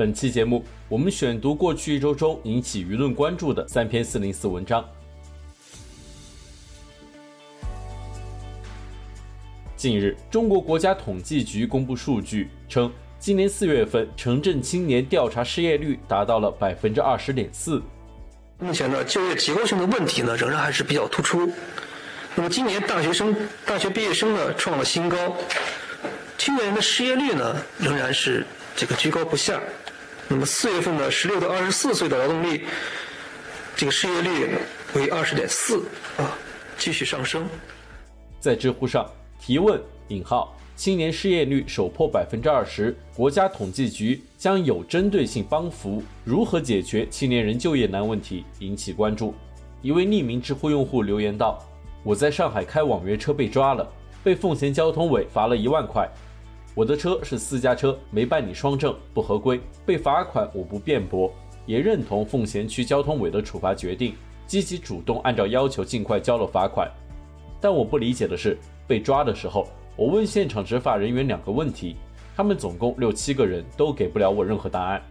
本期节目，我们选读过去一周中引起舆论关注的三篇四零四文章。近日，中国国家统计局公布数据称，今年四月份城镇青年调查失业率达到了百分之二十点四。目前呢，就业结构性的问题呢，仍然还是比较突出。那么，今年大学生、大学毕业生呢，创了新高，青年人的失业率呢，仍然是这个居高不下。那么四月份的十六到二十四岁的劳动力，这个失业率为二十点四啊，继续上升。在知乎上提问引号，青年失业率首破百分之二十，国家统计局将有针对性帮扶，如何解决青年人就业难问题引起关注。一位匿名知乎用户留言道：“我在上海开网约车被抓了，被奉贤交通委罚了一万块。”我的车是私家车，没办理双证，不合规，被罚款。我不辩驳，也认同奉贤区交通委的处罚决定，积极主动按照要求尽快交了罚款。但我不理解的是，被抓的时候，我问现场执法人员两个问题，他们总共六七个人都给不了我任何答案。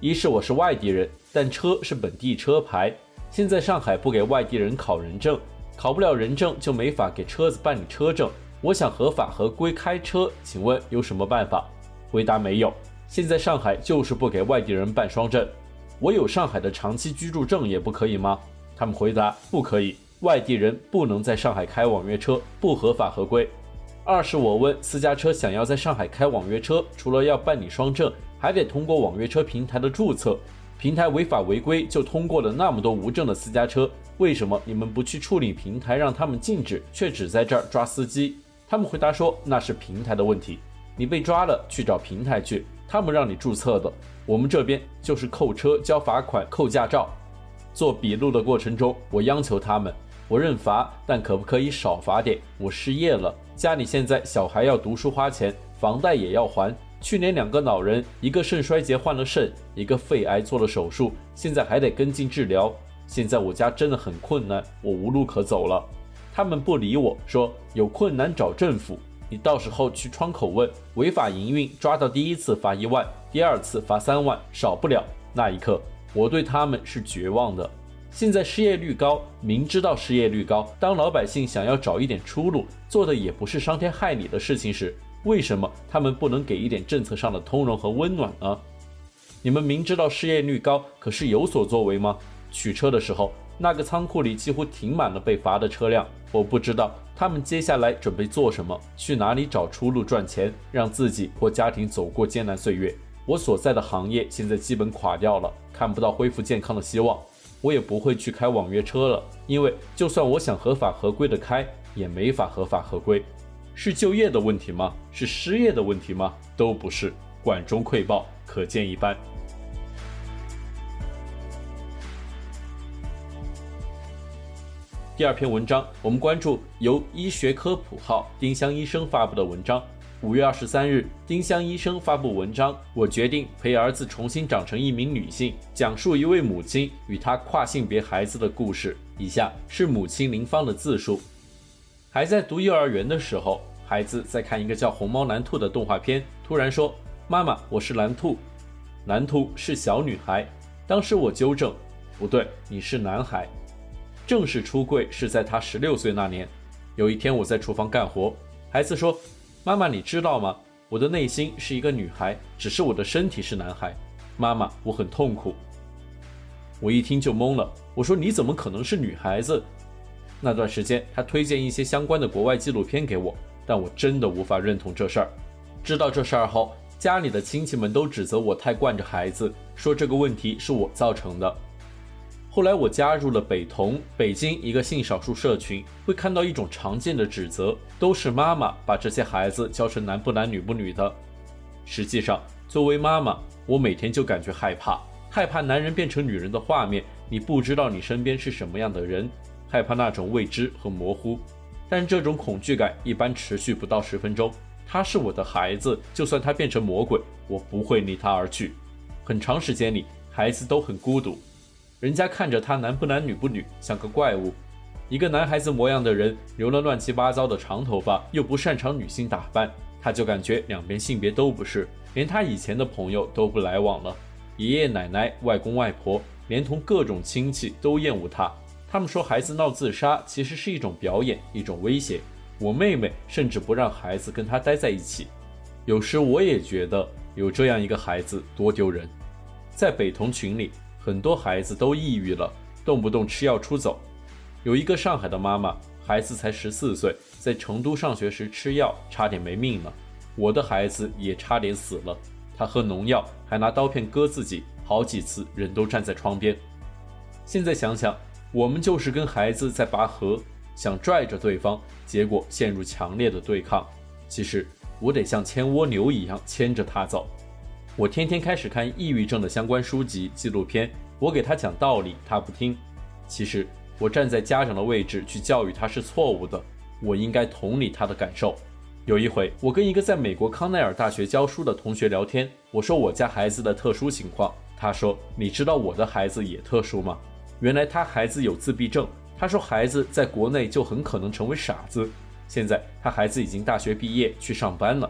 一是我是外地人，但车是本地车牌，现在上海不给外地人考人证，考不了人证就没法给车子办理车证。我想合法合规开车，请问有什么办法？回答没有。现在上海就是不给外地人办双证，我有上海的长期居住证也不可以吗？他们回答不可以，外地人不能在上海开网约车，不合法合规。二是我问私家车想要在上海开网约车，除了要办理双证，还得通过网约车平台的注册，平台违法违规就通过了那么多无证的私家车，为什么你们不去处理平台让他们禁止，却只在这儿抓司机？他们回答说：“那是平台的问题，你被抓了，去找平台去，他们让你注册的。我们这边就是扣车、交罚款、扣驾照。”做笔录的过程中，我央求他们：“我认罚，但可不可以少罚点？我失业了，家里现在小孩要读书花钱，房贷也要还。去年两个老人，一个肾衰竭换了肾，一个肺癌做了手术，现在还得跟进治疗。现在我家真的很困难，我无路可走了。”他们不理我，说有困难找政府。你到时候去窗口问，违法营运抓到第一次罚一万，第二次罚三万，少不了。那一刻，我对他们是绝望的。现在失业率高，明知道失业率高，当老百姓想要找一点出路，做的也不是伤天害理的事情时，为什么他们不能给一点政策上的通融和温暖呢？你们明知道失业率高，可是有所作为吗？取车的时候，那个仓库里几乎停满了被罚的车辆。我不知道他们接下来准备做什么，去哪里找出路赚钱，让自己或家庭走过艰难岁月。我所在的行业现在基本垮掉了，看不到恢复健康的希望。我也不会去开网约车了，因为就算我想合法合规的开，也没法合法合规。是就业的问题吗？是失业的问题吗？都不是。管中窥豹，可见一斑。第二篇文章，我们关注由医学科普号丁香医生发布的文章。五月二十三日，丁香医生发布文章，我决定陪儿子重新长成一名女性，讲述一位母亲与她跨性别孩子的故事。以下是母亲林芳的自述：还在读幼儿园的时候，孩子在看一个叫《红猫蓝兔》的动画片，突然说：“妈妈，我是蓝兔。”蓝兔是小女孩。当时我纠正：“不对，你是男孩。”正式出柜是在他十六岁那年。有一天，我在厨房干活，孩子说：“妈妈，你知道吗？我的内心是一个女孩，只是我的身体是男孩。妈妈，我很痛苦。”我一听就懵了。我说：“你怎么可能是女孩子？”那段时间，他推荐一些相关的国外纪录片给我，但我真的无法认同这事儿。知道这事儿后，家里的亲戚们都指责我太惯着孩子，说这个问题是我造成的。后来我加入了北同北京一个性少数社群，会看到一种常见的指责，都是妈妈把这些孩子教成男不男女不女的。实际上，作为妈妈，我每天就感觉害怕，害怕男人变成女人的画面，你不知道你身边是什么样的人，害怕那种未知和模糊。但这种恐惧感一般持续不到十分钟。他是我的孩子，就算他变成魔鬼，我不会离他而去。很长时间里，孩子都很孤独，人家看着他男不男女不女，像个怪物。一个男孩子模样的人，留了乱七八糟的长头发，又不擅长女性打扮，他就感觉两边性别都不是，连他以前的朋友都不来往了。爷爷奶奶、外公外婆，连同各种亲戚都厌恶他。他们说孩子闹自杀其实是一种表演，一种威胁。我妹妹甚至不让孩子跟他待在一起。有时我也觉得有这样一个孩子多丢人。在北同群里，很多孩子都抑郁了，动不动吃药出走。有一个上海的妈妈，孩子才十四岁，在成都上学时吃药，差点没命了。我的孩子也差点死了，他喝农药，还拿刀片割自己，好几次人都站在窗边。现在想想，我们就是跟孩子在拔河，想拽着对方，结果陷入强烈的对抗。其实我得像牵蜗牛一样牵着他走。我天天开始看抑郁症的相关书籍、纪录片，我给他讲道理，他不听。其实。我站在家长的位置去教育他是错误的，我应该同理他的感受。有一回，我跟一个在美国康奈尔大学教书的同学聊天，我说我家孩子的特殊情况，他说：“你知道我的孩子也特殊吗？原来他孩子有自闭症。他说孩子在国内就很可能成为傻子。现在他孩子已经大学毕业去上班了。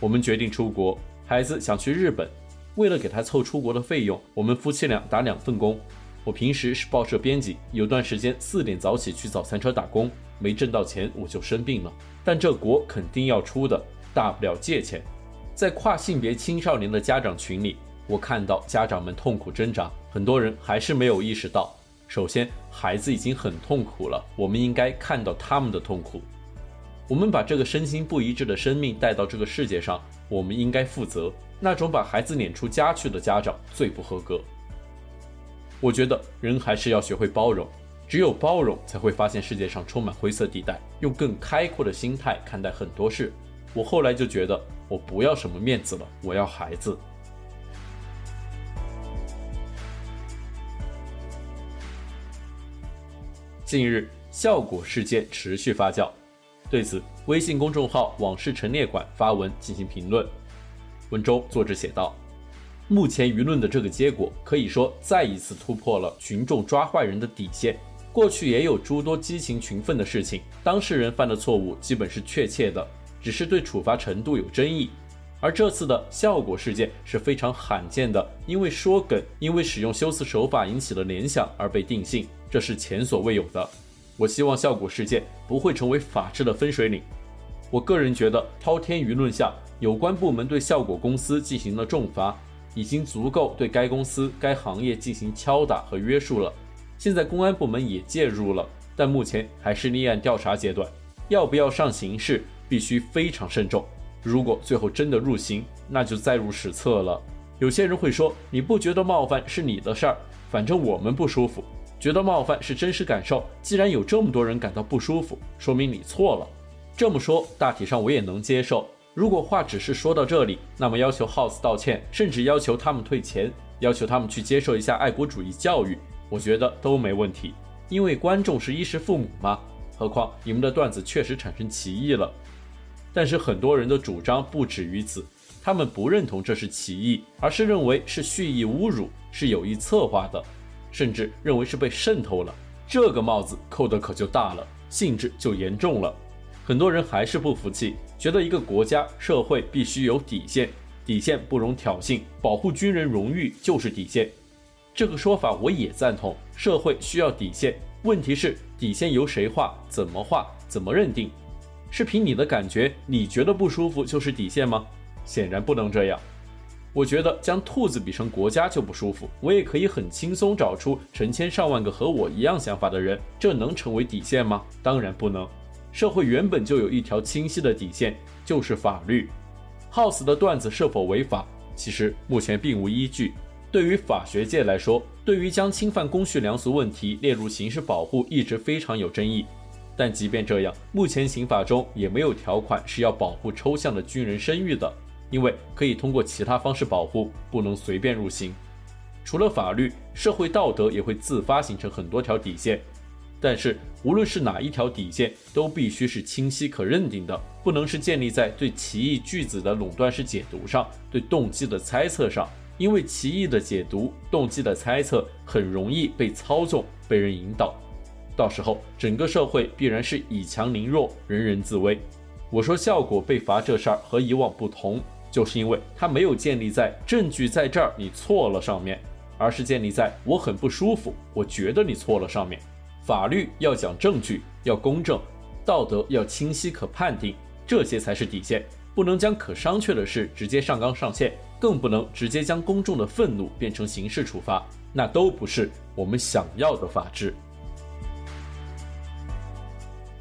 我们决定出国，孩子想去日本，为了给他凑出国的费用，我们夫妻俩打两份工。”我平时是报社编辑，有段时间四点早起去早餐车打工，没挣到钱我就生病了。但这国肯定要出的，大不了借钱。在跨性别青少年的家长群里，我看到家长们痛苦挣扎，很多人还是没有意识到，首先孩子已经很痛苦了，我们应该看到他们的痛苦。我们把这个身心不一致的生命带到这个世界上，我们应该负责。那种把孩子撵出家去的家长最不合格。我觉得人还是要学会包容，只有包容，才会发现世界上充满灰色地带，用更开阔的心态看待很多事。我后来就觉得，我不要什么面子了，我要孩子。近日，效果事件持续发酵，对此，微信公众号“往事陈列馆”发文进行评论。文中作者写道。目前舆论的这个结果，可以说再一次突破了群众抓坏人的底线。过去也有诸多激情群愤的事情，当事人犯的错误基本是确切的，只是对处罚程度有争议。而这次的效果事件是非常罕见的，因为说梗，因为使用修辞手法引起了联想而被定性，这是前所未有的。我希望效果事件不会成为法治的分水岭。我个人觉得，滔天舆论下，有关部门对效果公司进行了重罚。已经足够对该公司、该行业进行敲打和约束了。现在公安部门也介入了，但目前还是立案调查阶段。要不要上刑事，必须非常慎重。如果最后真的入刑，那就载入史册了。有些人会说，你不觉得冒犯是你的事儿，反正我们不舒服。觉得冒犯是真实感受，既然有这么多人感到不舒服，说明你错了。这么说，大体上我也能接受。如果话只是说到这里，那么要求 House 道歉，甚至要求他们退钱，要求他们去接受一下爱国主义教育，我觉得都没问题。因为观众是衣食父母嘛。何况你们的段子确实产生歧义了。但是很多人的主张不止于此，他们不认同这是歧义，而是认为是蓄意侮辱，是有意策划的，甚至认为是被渗透了。这个帽子扣得可就大了，性质就严重了。很多人还是不服气，觉得一个国家社会必须有底线，底线不容挑衅，保护军人荣誉就是底线。这个说法我也赞同，社会需要底线。问题是底线由谁画？怎么画？怎么认定？是凭你的感觉，你觉得不舒服就是底线吗？显然不能这样。我觉得将兔子比成国家就不舒服，我也可以很轻松找出成千上万个和我一样想法的人，这能成为底线吗？当然不能。社会原本就有一条清晰的底线，就是法律。House 的段子是否违法，其实目前并无依据。对于法学界来说，对于将侵犯公序良俗问题列入刑事保护，一直非常有争议。但即便这样，目前刑法中也没有条款是要保护抽象的军人声誉的，因为可以通过其他方式保护，不能随便入刑。除了法律，社会道德也会自发形成很多条底线。但是，无论是哪一条底线，都必须是清晰可认定的，不能是建立在对歧义句子的垄断式解读上，对动机的猜测上。因为歧义的解读、动机的猜测很容易被操纵、被人引导，到时候整个社会必然是以强凌弱、人人自危。我说效果被罚这事儿和以往不同，就是因为它没有建立在证据在这儿你错了上面，而是建立在我很不舒服、我觉得你错了上面。法律要讲证据，要公正，道德要清晰可判定，这些才是底线，不能将可商榷的事直接上纲上线。更不能直接将公众的愤怒变成刑事处罚，那都不是我们想要的法治。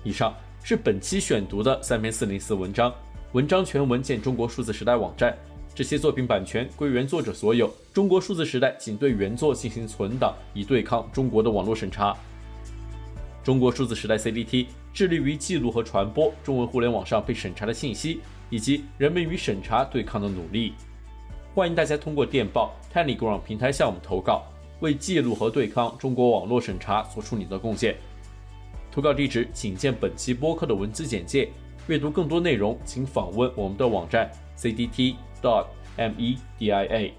以上是本期选读的三篇四零四文章，文章全文见中国数字时代网站。这些作品版权归原作者所有，中国数字时代仅对原作进行存档，以对抗中国的网络审查。中国数字时代 CDT 致力于记录和传播中文互联网上被审查的信息，以及人们与审查对抗的努力。欢迎大家通过电报 Telegram 平台向我们投稿，为记录和对抗中国网络审查做出你的贡献。投稿地址请见本期播客的文字简介。阅读更多内容，请访问我们的网站 cdt.dot.media。